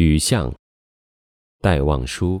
雨巷，戴望舒。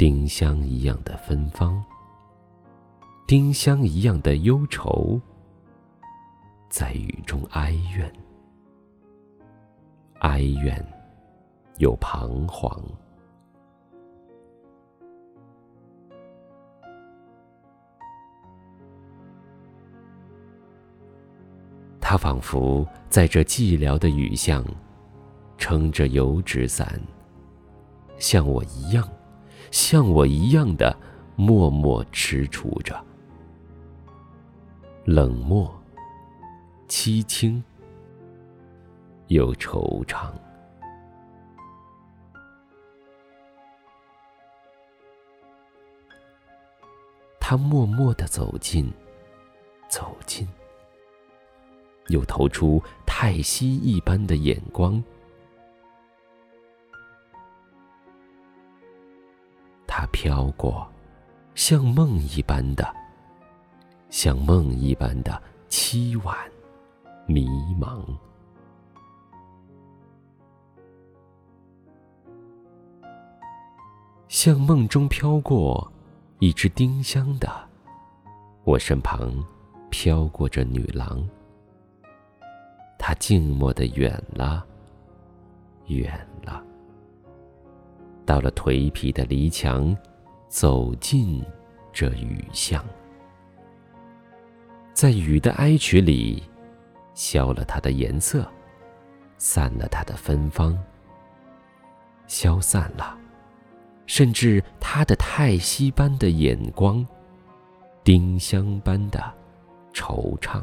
丁香一样的芬芳，丁香一样的忧愁，在雨中哀怨，哀怨又彷徨。他仿佛在这寂寥的雨巷，撑着油纸伞，像我一样。像我一样的默默踟蹰着，冷漠、凄清又惆怅。他默默的走近，走近，又投出太息一般的眼光。它飘过，像梦一般的，像梦一般的凄婉、迷茫，像梦中飘过一只丁香的，我身旁飘过这女郎，她静默的远了，远。到了颓圮的篱墙，走进这雨巷，在雨的哀曲里，消了它的颜色，散了它的芬芳，消散了，甚至它的叹息般的眼光，丁香般的惆怅。